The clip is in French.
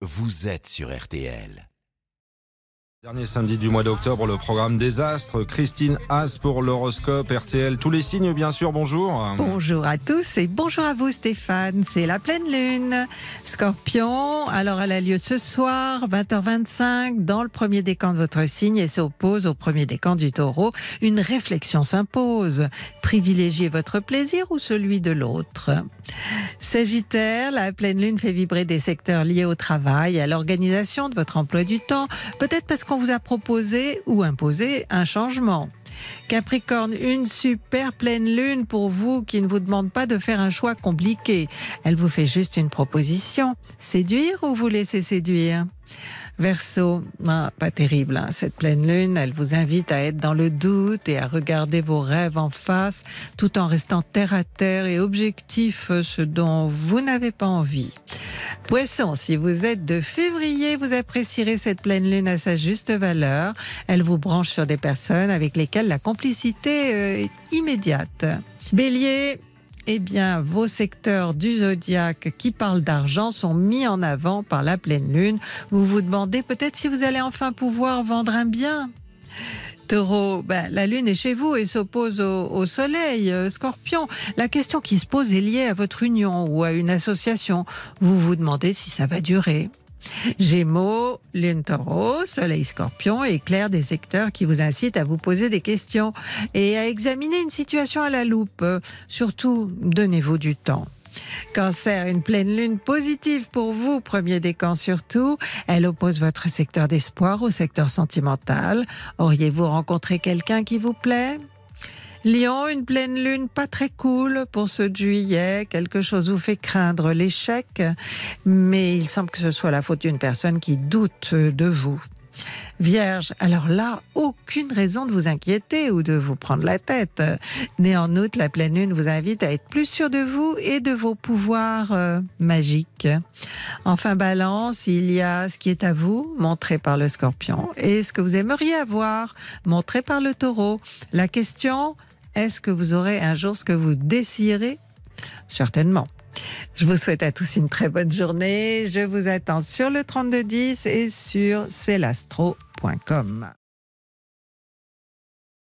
vous êtes sur RTL. Dernier samedi du mois d'octobre, le programme Désastre. Christine Haas pour l'horoscope RTL. Tous les signes, bien sûr, bonjour. Bonjour à tous et bonjour à vous Stéphane. C'est la pleine lune. Scorpion, alors elle a lieu ce soir, 20h25, dans le premier décan de votre signe et s'oppose au premier décan du taureau. Une réflexion s'impose. Privilégiez votre plaisir ou celui de l'autre. Sagittaire, la pleine lune fait vibrer des secteurs liés au travail, à l'organisation de votre emploi du temps, peut-être parce qu'on vous a proposé ou imposé un changement. Capricorne, une super pleine lune pour vous qui ne vous demande pas de faire un choix compliqué. Elle vous fait juste une proposition. Séduire ou vous laisser séduire? Verseau, ah, pas terrible, hein, cette pleine lune, elle vous invite à être dans le doute et à regarder vos rêves en face tout en restant terre à terre et objectif, ce dont vous n'avez pas envie. Poisson, si vous êtes de février, vous apprécierez cette pleine lune à sa juste valeur. Elle vous branche sur des personnes avec lesquelles la complicité euh, est immédiate. Bélier, eh bien, vos secteurs du zodiaque qui parlent d'argent sont mis en avant par la pleine lune. Vous vous demandez peut-être si vous allez enfin pouvoir vendre un bien. Taureau, ben, la lune est chez vous et s'oppose au, au, soleil. Euh, Scorpion, la question qui se pose est liée à votre union ou à une association. Vous vous demandez si ça va durer. Gémeaux, lune taureau, soleil scorpion éclaire des secteurs qui vous incitent à vous poser des questions et à examiner une situation à la loupe. Surtout, donnez-vous du temps. Cancer, une pleine lune positive pour vous, premier décan surtout. Elle oppose votre secteur d'espoir au secteur sentimental. Auriez-vous rencontré quelqu'un qui vous plaît? Lion, une pleine lune pas très cool pour ce juillet. Quelque chose vous fait craindre l'échec, mais il semble que ce soit la faute d'une personne qui doute de vous. Vierge, alors là, aucune raison de vous inquiéter ou de vous prendre la tête. Né en la pleine lune vous invite à être plus sûr de vous et de vos pouvoirs euh, magiques. Enfin, balance, il y a ce qui est à vous, montré par le scorpion, et ce que vous aimeriez avoir, montré par le taureau. La question, est-ce que vous aurez un jour ce que vous désirez? Certainement. Je vous souhaite à tous une très bonne journée. Je vous attends sur le 3210 et sur celastro.com.